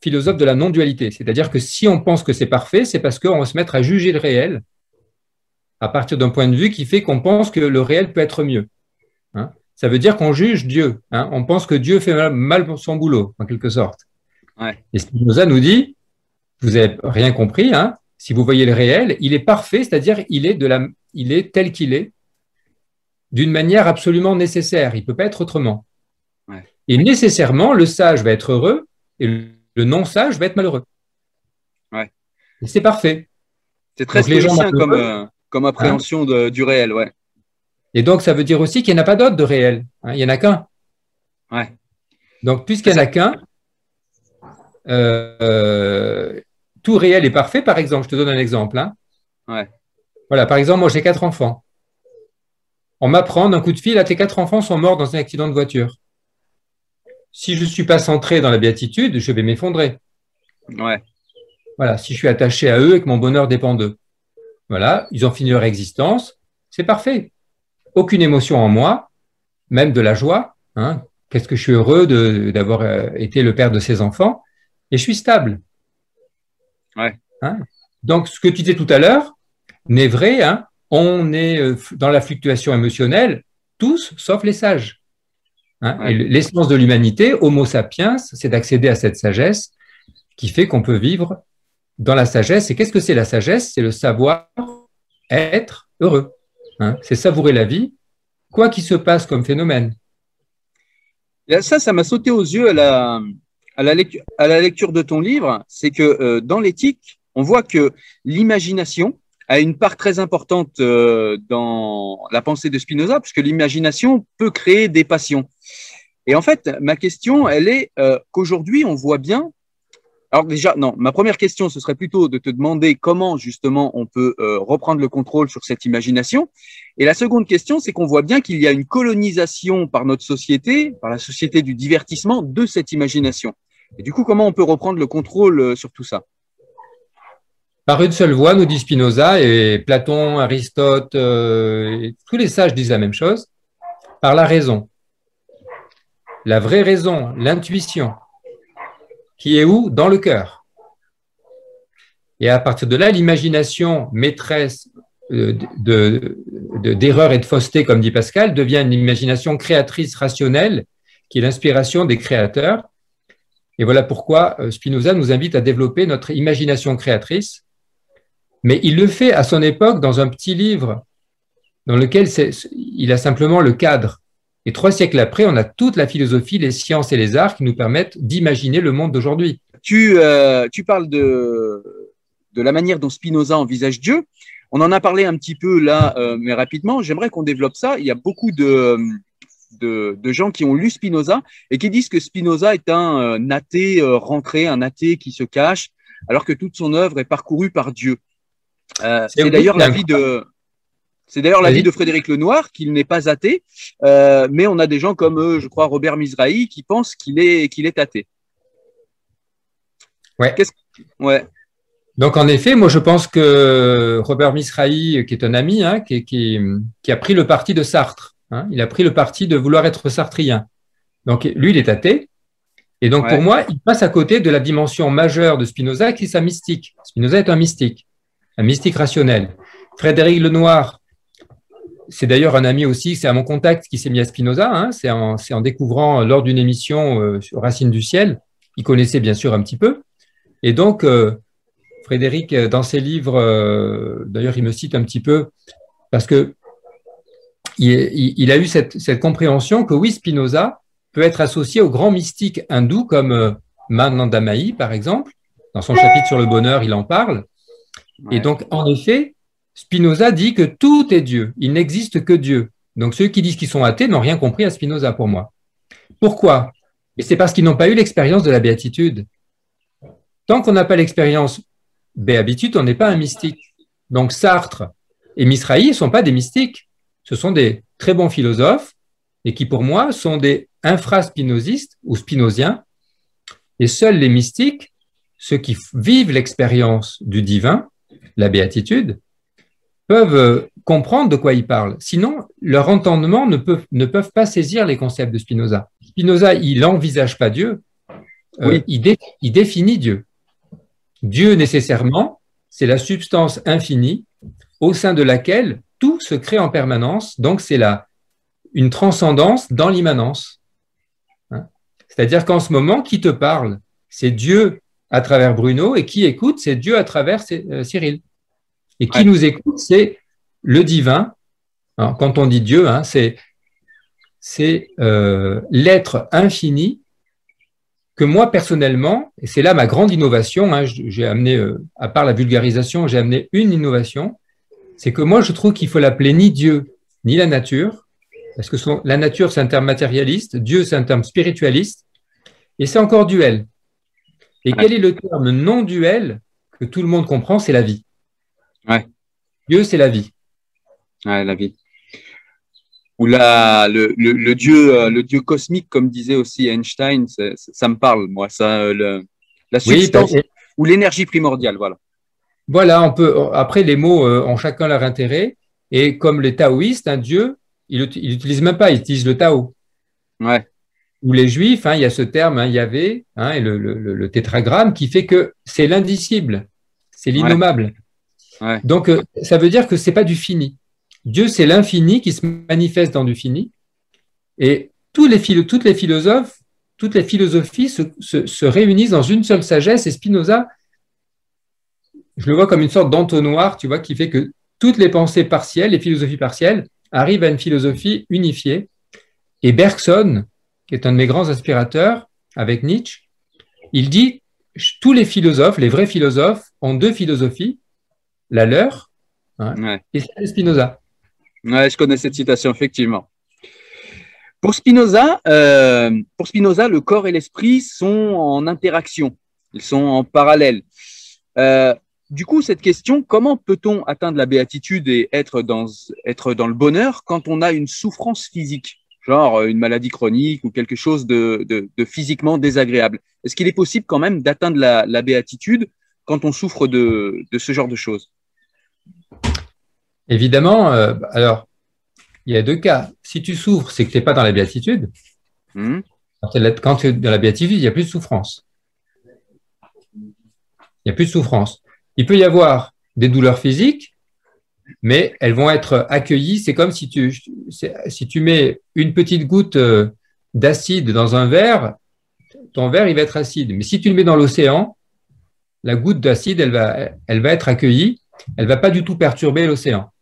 philosophe de la non-dualité. C'est-à-dire que si on pense que c'est parfait, c'est parce qu'on va se mettre à juger le réel à partir d'un point de vue qui fait qu'on pense que le réel peut être mieux. Ça veut dire qu'on juge Dieu. Hein. On pense que Dieu fait mal, son boulot, en quelque sorte. Et Spinoza nous dit, vous n'avez rien compris, hein, si vous voyez le réel, il est parfait, c'est-à-dire il est, de la, il est tel qu'il est, d'une manière absolument nécessaire. Il ne peut pas être autrement. Et nécessairement, le sage va être heureux et le non-sage va être malheureux. Et c'est parfait. C'est très spécial comme, euh, comme appréhension du réel, ouais. Et donc, ça veut dire aussi qu'il n'y en a pas d'autre de réel. Hein, il n'y en a qu'un. Ouais. Donc, puisqu'il n'y en a qu'un, euh, tout réel est parfait. Par exemple, je te donne un exemple. Hein. Ouais. Voilà, par exemple, moi j'ai quatre enfants. On m'apprend d'un coup de fil, à tes quatre enfants sont morts dans un accident de voiture. Si je ne suis pas centré dans la béatitude, je vais m'effondrer. Ouais. Voilà, si je suis attaché à eux et que mon bonheur dépend d'eux. Voilà, ils ont fini leur existence, c'est parfait. Aucune émotion en moi, même de la joie. Hein. Qu'est-ce que je suis heureux d'avoir euh, été le père de ces enfants et je suis stable. Ouais. Hein. Donc, ce que tu disais tout à l'heure n'est vrai. Hein. On est euh, dans la fluctuation émotionnelle, tous, sauf les sages. Hein. L'essence de l'humanité, Homo sapiens, c'est d'accéder à cette sagesse qui fait qu'on peut vivre dans la sagesse. Et qu'est-ce que c'est la sagesse? C'est le savoir être heureux. Hein. c'est savourer la vie, quoi qu'il se passe comme phénomène. ça, ça m'a sauté aux yeux à la, à la, lecture, de ton livre. C'est que euh, dans l'éthique, on voit que l'imagination a une part très importante euh, dans la pensée de Spinoza, puisque l'imagination peut créer des passions. Et en fait, ma question, elle est euh, qu'aujourd'hui, on voit bien alors déjà, non, ma première question, ce serait plutôt de te demander comment justement on peut euh, reprendre le contrôle sur cette imagination. Et la seconde question, c'est qu'on voit bien qu'il y a une colonisation par notre société, par la société du divertissement, de cette imagination. Et du coup, comment on peut reprendre le contrôle euh, sur tout ça? Par une seule voie, nous dit Spinoza, et Platon, Aristote, euh, tous les sages disent la même chose, par la raison. La vraie raison, l'intuition, qui est où? Dans le cœur. Et à partir de là, l'imagination maîtresse euh, d'erreurs de, et de fausseté, comme dit Pascal, devient une imagination créatrice rationnelle, qui est l'inspiration des créateurs. Et voilà pourquoi euh, Spinoza nous invite à développer notre imagination créatrice. Mais il le fait à son époque dans un petit livre dans lequel il a simplement le cadre. Et trois siècles après, on a toute la philosophie, les sciences et les arts qui nous permettent d'imaginer le monde d'aujourd'hui. Tu, euh, tu parles de, de la manière dont Spinoza envisage Dieu. On en a parlé un petit peu là, euh, mais rapidement. J'aimerais qu'on développe ça. Il y a beaucoup de, de, de, gens qui ont lu Spinoza et qui disent que Spinoza est un, un euh, athée rentré, un athée qui se cache, alors que toute son œuvre est parcourue par Dieu. c'est d'ailleurs l'avis de c'est d'ailleurs l'avis de Frédéric Lenoir qu'il n'est pas athée, euh, mais on a des gens comme, euh, je crois, Robert Misrahi qui pensent qu'il est, qu'il est athée. Ouais. ouais. Donc en effet, moi je pense que Robert Misrahi, qui est un ami, hein, qui, qui, qui, a pris le parti de Sartre, hein, il a pris le parti de vouloir être sartrien. Donc lui, il est athée. Et donc pour moi, il passe à côté de la dimension majeure de Spinoza, qui est sa mystique. Spinoza est un mystique, un mystique rationnel. Frédéric Lenoir, c'est d'ailleurs un ami aussi, c'est à mon contact qui s'est mis à Spinoza. Hein, c'est en, découvrant lors d'une émission euh, sur Racine du ciel. Il connaissait bien sûr un petit peu. Et donc, euh, Frédéric, euh, dans ses livres, d'ailleurs, il me cite un petit peu parce que il, a eu cette, compréhension que oui, Spinoza peut être associé aux grands mystiques hindous comme Manandamayi, par exemple, Dans son chapitre sur le bonheur, il en parle. Et donc, en effet, Spinoza dit que tout est Dieu. Il n'existe que Dieu. Donc, ceux qui disent qu'ils sont athées n'ont rien compris à Spinoza pour moi. Pourquoi? C'est parce qu'ils n'ont pas eu l'expérience de la béatitude. Tant qu'on n'a pas l'expérience béatitude, on n'est pas un mystique. Donc, Sartre et Misraï ne sont pas des mystiques. Ce sont des très bons philosophes et qui, pour moi, sont des infraspinosistes ou spinosiens. Et seuls les mystiques, ceux qui vivent l'expérience du divin, la béatitude, peuvent euh, comprendre de quoi ils parlent. Sinon, leur entendement ne peut, ne peuvent pas saisir les concepts de Spinoza. Spinoza, il n'envisage pas Dieu, euh, il, il définit Dieu. Dieu, nécessairement, c'est la substance infinie au sein de laquelle tout se crée en permanence. Donc, c'est là une transcendance dans l'immanence. Hein. C'est-à-dire qu'en ce moment, qui te parle? C'est Dieu à travers Bruno, et qui écoute? C'est Dieu à travers euh, Cyril. Et qui nous écoute, c'est le divin. quand on dit Dieu, hein, c'est euh, l'être infini que moi personnellement, et c'est là ma grande innovation, hein, j'ai amené, euh, à part la vulgarisation, j'ai amené une innovation, c'est que moi je trouve qu'il faut l'appeler ni Dieu ni la nature, parce que la nature c'est un terme matérialiste, Dieu c'est un terme spiritualiste, et c'est encore duel. Et quel est le terme non duel que tout le monde comprend C'est la vie. Ouais. Dieu, c'est la vie. Ouais, la vie. Ou la, le, le, dieu, euh, le dieu cosmique, comme disait aussi Einstein, ça me parle, moi, ça, euh, le, la substance ou l'énergie primordiale, voilà. Voilà, on peut. Après, les mots euh, ont chacun leur intérêt, et comme les taoïstes, un dieu, il n'utilise même pas, il utilise le Tao. Ouais. Ou les juifs, hein, il y a ce terme, hein, Yahvé, hein, et le, le, tétragramme, qui fait que c'est l'indicible, c'est l'innommable. Donc, euh, ça veut dire que c'est pas du fini. Dieu, c'est l'infini qui se manifeste dans du fini. Et toutes les philosophes, toutes les philosophies se, réunissent dans une seule sagesse. Et Spinoza, je le vois comme une sorte d'entonnoir, tu vois, qui fait que toutes les pensées partielles, les philosophies partielles, arrivent à une philosophie unifiée. Et Bergson, qui est un de mes grands aspirateurs, avec Nietzsche, il dit tous les philosophes, les vrais philosophes, ont deux philosophies la leur, hein, et c'est Spinoza. Ouais, je connais cette citation, effectivement. Pour Spinoza, euh, pour Spinoza, le corps et l'esprit sont en interaction, ils sont en parallèle. Euh, du coup, cette question, comment peut-on atteindre la béatitude et être dans, être dans le bonheur quand on a une souffrance physique, genre une maladie chronique ou quelque chose de, de, physiquement désagréable? Est-ce qu'il est possible quand même d'atteindre la, la béatitude quand on souffre de, de ce genre de choses? Évidemment, euh, alors, il y a deux cas. Si tu souffres, c'est que tu n'es pas dans la béatitude. Hmm. Quand tu es dans la béatitude, il n'y a plus de souffrance. Il n'y a plus de souffrance. Il peut y avoir des douleurs physiques, mais elles vont être accueillies. C'est comme si tu, si tu mets une petite goutte euh, d'acide dans un verre, ton verre, il va être acide. Mais si tu le mets dans l'océan, la goutte d'acide, elle va, elle va être accueillie. Elle ne va pas du tout perturber l'océan.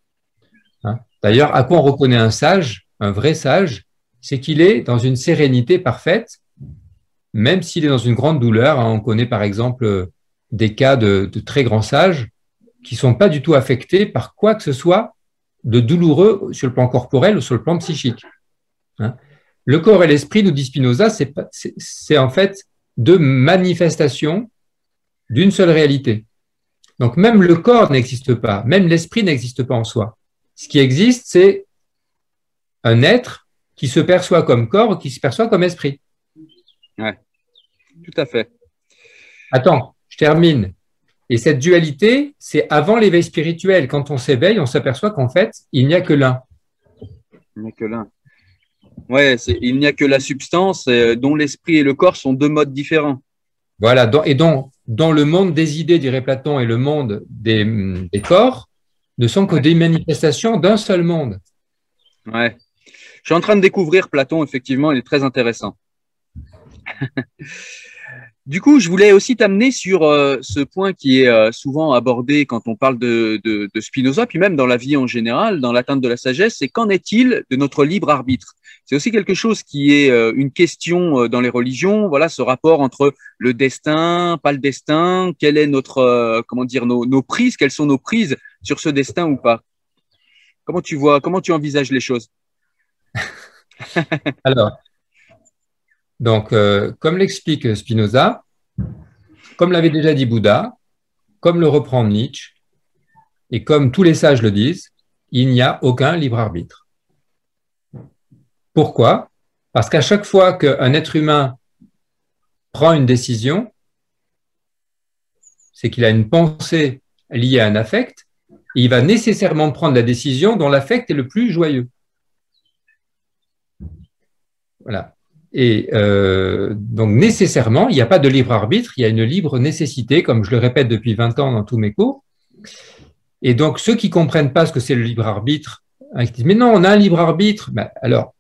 D'ailleurs, à quoi on reconnaît un sage, un vrai sage, c'est qu'il est dans une sérénité parfaite, même s'il est dans une grande douleur. Hein. On connaît par exemple des cas de, très grands sages qui ne sont pas du tout affectés par quoi que ce soit de douloureux sur le plan corporel ou sur le plan psychique. Hein. Le corps et l'esprit, nous dit Spinoza, c'est en fait deux manifestations d'une seule réalité. Donc même le corps n'existe pas, même l'esprit n'existe pas en soi. Ce qui existe, c'est un être qui se perçoit comme corps, qui se perçoit comme esprit. Oui, tout à fait. Attends, je termine. Et cette dualité, c'est avant l'éveil spirituel. Quand on s'éveille, on s'aperçoit qu'en fait, il n'y a que l'un. Il n'y a que l'un. Ouais, il n'y a que la substance euh, dont l'esprit et le corps sont deux modes différents. Voilà, et donc, dans le monde des idées, dirait Platon, et le monde des corps, ne sont que des manifestations d'un seul monde. Ouais. Je suis en train de découvrir Platon, effectivement, il est très intéressant. [laughs] Du coup, je voulais aussi t'amener sur euh, ce point qui est euh, souvent abordé quand on parle de, de, de, Spinoza, puis même dans la vie en général, dans l'atteinte de la sagesse, c'est qu'en est-il de notre libre arbitre? C'est aussi quelque chose qui est euh, une question dans les religions. Voilà, ce rapport entre le destin, pas le destin, quelle est notre, comment dire, nos, nos prises, quelles sont nos prises sur ce destin ou pas? Comment tu vois, comment tu envisages les choses? [laughs] Alors, donc, euh, comme l'explique Spinoza, comme l'avait déjà dit Bouddha, comme le reprend Nietzsche, et comme tous les sages le disent, il n'y a aucun libre arbitre. Pourquoi? Parce qu'à chaque fois qu'un être humain prend une décision, c'est qu'il a une pensée liée à un affect, il va nécessairement prendre la décision dont l'affect est le plus joyeux. Voilà. Et euh, donc nécessairement, il n'y a pas de libre arbitre, il y a une libre nécessité, comme je le répète depuis 20 ans dans tous mes cours. Et donc ceux qui comprennent pas ce que c'est le libre arbitre, hein, disent mais non, on a un libre arbitre. Ben, alors,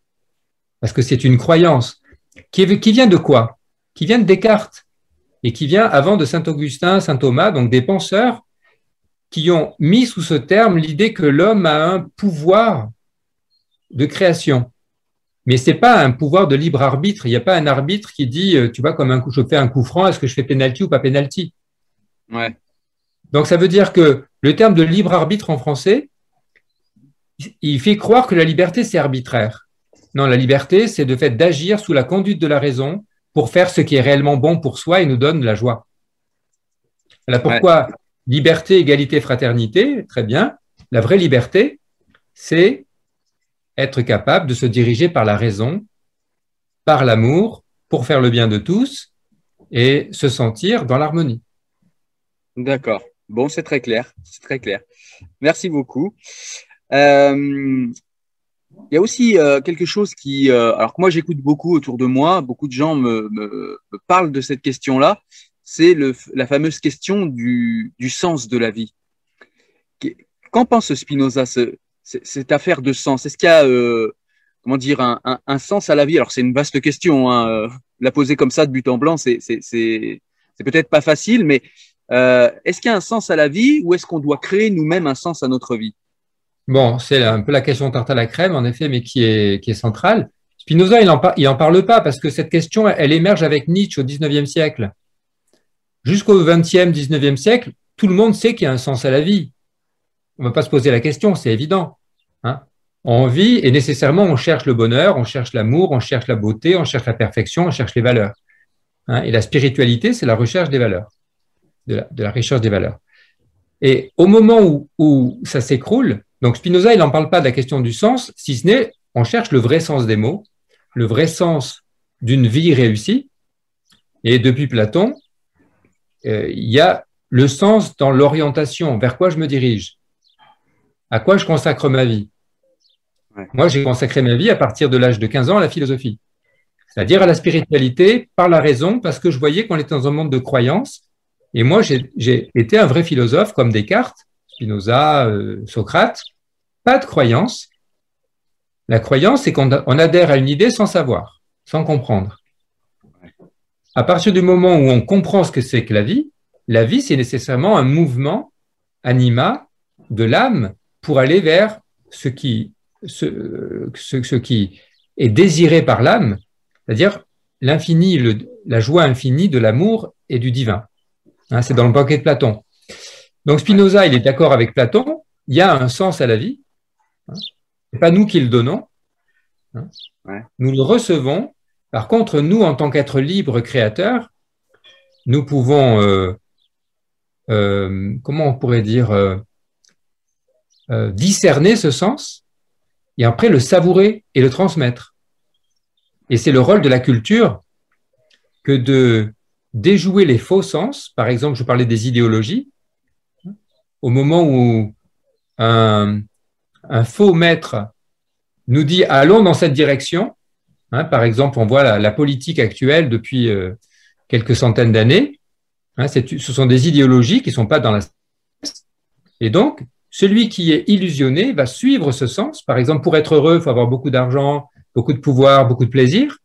parce que c'est une croyance qui, qui vient de quoi? Qui vient de Descartes et qui vient avant de Saint Augustin, Saint Thomas, donc des penseurs qui ont mis sous ce terme l'idée que l'homme a un pouvoir de création. Mais c'est pas un pouvoir de libre arbitre. Il n'y a pas un arbitre qui dit, euh, tu vois, comme un coup, je fais un coup franc, est-ce que je fais penalty ou pas penalty? Ouais. Donc ça veut dire que le terme de libre arbitre en français, il fait croire que la liberté c'est arbitraire. Non, la liberté c'est de fait d'agir sous la conduite de la raison pour faire ce qui est réellement bon pour soi et nous donne la joie. Voilà pourquoi liberté, égalité, fraternité, très bien. La vraie liberté, c'est être capable de se diriger par la raison, par l'amour, pour faire le bien de tous et se sentir dans l'harmonie. D'accord. Bon, c'est très clair. C'est très clair. Merci beaucoup. Euh, il y a aussi euh, quelque chose qui, euh, alors que moi j'écoute beaucoup autour de moi, beaucoup de gens me parlent de cette question-là, c'est la fameuse question du, sens de la vie. Qu'en pense Spinoza ce, cette affaire de sens? Est-ce qu'il y a, euh, comment dire, un, sens à la vie? Alors, c'est une vaste question. Hein. Euh, la poser comme ça de but en blanc, c'est peut-être pas facile, mais euh, est-ce qu'il y a un sens à la vie ou est-ce qu'on doit créer nous-mêmes un sens à notre vie? Bon, c'est un peu la question tarte à la crème, en effet, mais qui est, qui centrale. Spinoza, il n'en parle pas parce que cette question, elle émerge avec Nietzsche au XIXe siècle. Jusqu'au XXe, XIXe siècle, tout le monde sait qu'il y a un sens à la vie on ne va pas se poser la question, c'est évident. Hein on vit et nécessairement on cherche le bonheur, on cherche l'amour, on cherche la beauté, on cherche la perfection, on cherche les valeurs. Hein et la spiritualité, c'est la recherche des valeurs, de la, de la, recherche des valeurs. Et au moment où, où ça s'écroule, donc Spinoza, il n'en parle pas de la question du sens, si ce n'est, on cherche le vrai sens des mots, le vrai sens d'une vie réussie. Et depuis Platon, euh, il y a le sens dans l'orientation, vers quoi je me dirige? À quoi je consacre ma vie? Ouais. Moi, j'ai consacré ma vie à partir de l'âge de 15 ans à la philosophie, c'est-à-dire à la spiritualité par la raison, parce que je voyais qu'on était dans un monde de croyances. Et moi, j'ai été un vrai philosophe comme Descartes, Spinoza, euh, Socrate. Pas de croyance. La croyance, c'est qu'on adhère à une idée sans savoir, sans comprendre. À partir du moment où on comprend ce que c'est que la vie, la vie, c'est nécessairement un mouvement anima de l'âme pour aller vers ce qui, ce, ce, ce qui est désiré par l'âme, c'est-à-dire l'infini, la joie infinie de l'amour et du divin. Hein, c'est dans le banquet de Platon. Donc Spinoza, il est d'accord avec Platon, il y a un sens à la vie. Hein, c'est pas nous qui le donnons. Hein, ouais. Nous le recevons. Par contre, nous, en tant qu'être libre créateur, nous pouvons, euh, euh, comment on pourrait dire, euh, discerner ce sens et après le savourer et le transmettre. Et c'est le rôle de la culture que de déjouer les faux sens. Par exemple, je parlais des idéologies. Au moment où un faux maître nous dit allons dans cette direction, hein, par exemple, on voit la, politique actuelle depuis euh, quelques centaines d'années, hein, ce sont des idéologies qui ne sont pas dans la et donc, celui qui est illusionné va suivre ce sens. Par exemple, pour être heureux, il faut avoir beaucoup d'argent, beaucoup de pouvoir, beaucoup de plaisir.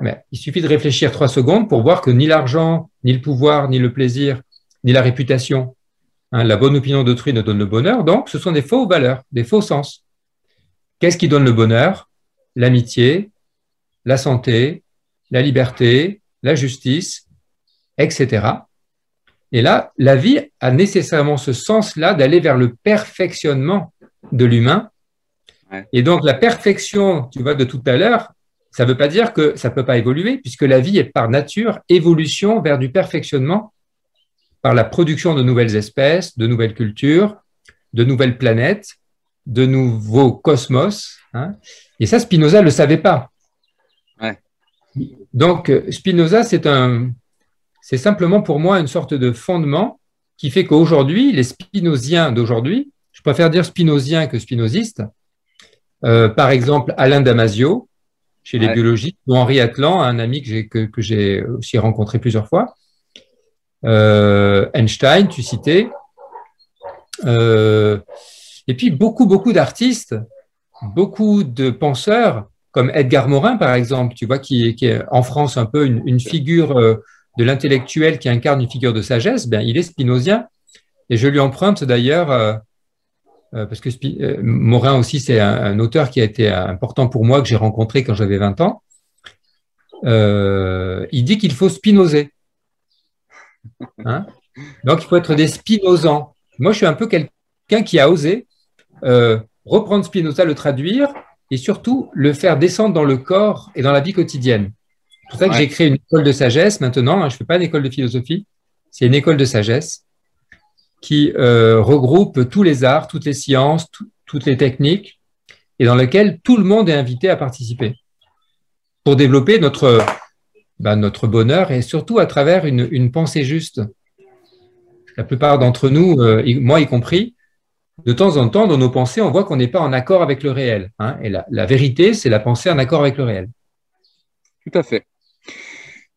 Mais il suffit de réfléchir trois secondes pour voir que ni l'argent, ni le pouvoir, ni le plaisir, ni la réputation, hein, la bonne opinion d'autrui ne donne le bonheur. Donc, ce sont des faux valeurs, des faux sens. Qu'est-ce qui donne le bonheur? L'amitié, la santé, la liberté, la justice, etc. Et là, la vie a nécessairement ce sens-là d'aller vers le perfectionnement de l'humain. Et donc, la perfection, tu vois, de tout à l'heure, ça ne veut pas dire que ça ne peut pas évoluer, puisque la vie est par nature évolution vers du perfectionnement, par la production de nouvelles espèces, de nouvelles cultures, de nouvelles planètes, de nouveaux cosmos. Hein. Et ça, Spinoza ne le savait pas. Donc, Spinoza, c'est un, c'est simplement pour moi une sorte de fondement qui fait qu'aujourd'hui, les spinoziens d'aujourd'hui, je préfère dire spinoziens que spinozistes, euh, par exemple Alain Damasio, chez les biologistes, ou Henri Atlan, un ami que j'ai, que, j'ai aussi rencontré plusieurs fois, euh, Einstein, tu citais, euh, et puis beaucoup, beaucoup d'artistes, beaucoup de penseurs, comme Edgar Morin, par exemple, tu vois, qui, est en France un peu une, figure de l'intellectuel qui incarne une figure de sagesse, ben, il est spinozien. Et je lui emprunte d'ailleurs, euh, euh, parce que euh, Morin aussi, c'est un, auteur qui a été important pour moi, que j'ai rencontré quand j'avais 20 ans. il dit qu'il faut spinoser. Hein? Donc, il faut être des spinosants. Moi, je suis un peu quelqu'un qui a osé reprendre Spinoza, le traduire et surtout le faire descendre dans le corps et dans la vie quotidienne. C'est pour ça que j'ai créé une école de sagesse maintenant. Hein. je ne fais pas une école de philosophie, c'est une école de sagesse qui euh, regroupe tous les arts, toutes les sciences, toutes les techniques, et dans laquelle tout le monde est invité à participer pour développer notre, bah, notre bonheur et surtout à travers une, pensée juste. La plupart d'entre nous, euh, moi y compris, de temps en temps, dans nos pensées, on voit qu'on n'est pas en accord avec le réel. Hein. et la, la vérité, c'est la pensée en accord avec le réel. Tout à fait.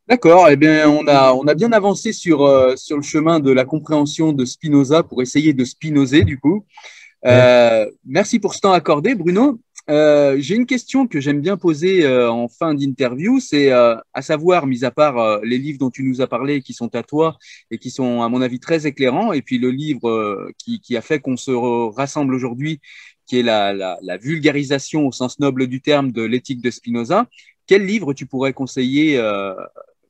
D'accord, eh bien, on a, on a bien avancé sur, euh, sur le chemin de la compréhension de Spinoza pour essayer de spinoser, du coup. Euh, merci pour ce temps accordé, Bruno. Euh, j'ai une question que j'aime bien poser en fin d'interview, c'est à savoir, mis à part les livres dont tu nous as parlé, qui sont à toi et qui sont, à mon avis, très éclairants, et puis le livre qui, a fait qu'on se rassemble aujourd'hui, qui est la, vulgarisation au sens noble du terme de l'éthique de Spinoza. Quel livre tu pourrais conseiller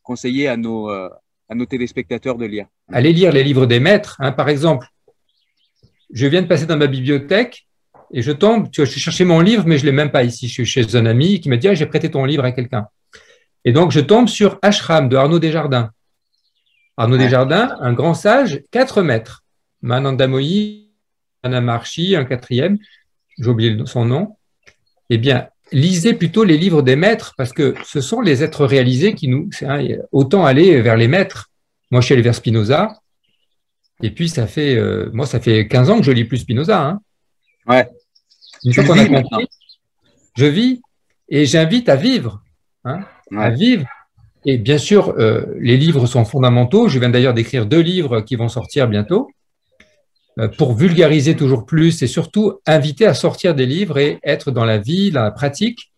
conseiller à nos, euh, à nos téléspectateurs de lire? Allez lire les livres des maîtres. Hein. Par exemple, je viens de passer dans ma bibliothèque et je tombe, tu vois, je cherché mon livre, mais je ne l'ai même pas ici. Je suis chez un ami qui m'a dit ah, j'ai prêté ton livre à quelqu'un. Et donc, je tombe sur Ashram de Arnaud Desjardins. Arnaud Desjardins, un grand sage, 4 mètres. Manandamoyi, Manamarchi, un quatrième, j'ai oublié son nom. Eh bien, lisez plutôt les livres des maîtres parce que ce sont les êtres réalisés qui nous. autant aller vers les maîtres. Moi, je suis allé vers Spinoza. Et puis, ça fait, euh, moi, ça fait 15 ans que je lis plus Spinoza. Hein. Ouais. Une fois qu'on a compris, je vis et j'invite à vivre. Hein, À vivre. Et bien sûr, euh, les livres sont fondamentaux. Je viens d'ailleurs d'écrire deux livres qui vont sortir bientôt. Euh, pour vulgariser toujours plus et surtout inviter à sortir des livres et être dans la vie, dans la pratique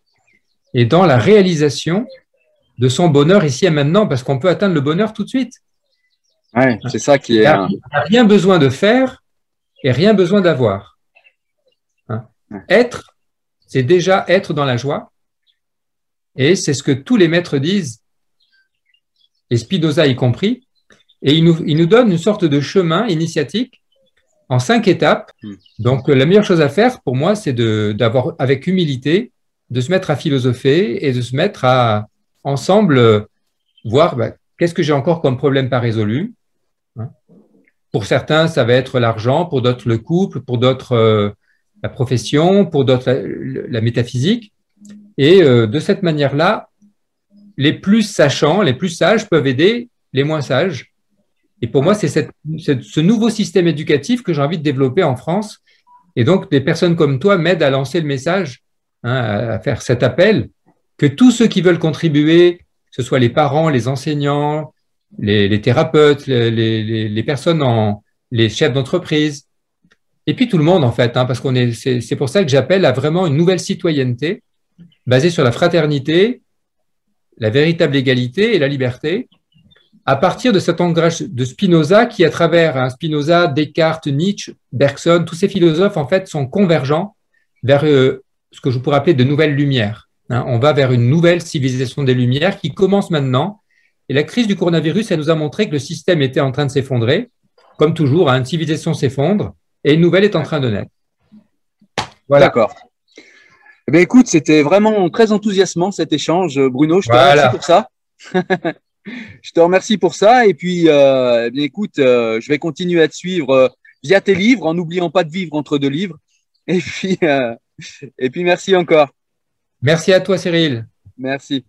et dans la réalisation de son bonheur ici et maintenant, parce qu'on peut atteindre le bonheur tout de suite. Ouais, c'est ça qui est. Il n'y a, rien besoin de faire et rien besoin d'avoir. Être, c'est déjà être dans la joie. Et c'est ce que tous les maîtres disent, et Spinoza y compris. Et il nous, il nous donne une sorte de chemin initiatique en cinq étapes. Hmm. Donc, la meilleure chose à faire pour moi, c'est d'avoir, avec humilité, de se mettre à philosopher et de se mettre à ensemble voir bah, qu'est-ce que j'ai encore comme problème pas résolu. Hein. Pour certains, ça va être l'argent, pour d'autres le couple, pour d'autres euh, la profession, pour d'autres la, métaphysique. Et euh, de cette manière-là, les plus sachants, les plus sages peuvent aider les moins sages et pour moi, c'est ce nouveau système éducatif que j'ai envie de développer en France. Et donc, des personnes comme toi m'aident à lancer le message, hein, à faire cet appel, que tous ceux qui veulent contribuer, que ce soit les parents, les enseignants, les, thérapeutes, les, personnes en, les chefs d'entreprise, et puis tout le monde en fait, hein, parce qu'on est, c'est pour ça que j'appelle à vraiment une nouvelle citoyenneté basée sur la fraternité, la véritable égalité et la liberté, à partir de cet ancrage de Spinoza qui, à travers un Spinoza, Descartes, Nietzsche, Bergson, tous ces philosophes, en fait, sont convergents vers euh, ce que je pourrais appeler de nouvelles lumières. Hein. on va vers une nouvelle civilisation des lumières qui commence maintenant. Et la crise du coronavirus, elle nous a montré que le système était en train de s'effondrer. Comme toujours, hein, une civilisation s'effondre et une nouvelle est en train de naître. Voilà. D'accord. Eh écoute, c'était vraiment très enthousiasmant cet échange, Bruno. Je te remercie pour ça. [laughs] je te remercie pour ça. Et puis, euh, eh écoute, euh, je vais continuer à te suivre euh, via tes livres, en n'oubliant pas de vivre entre deux livres. Et puis, et puis, merci encore. Merci à toi, Cyril. Merci.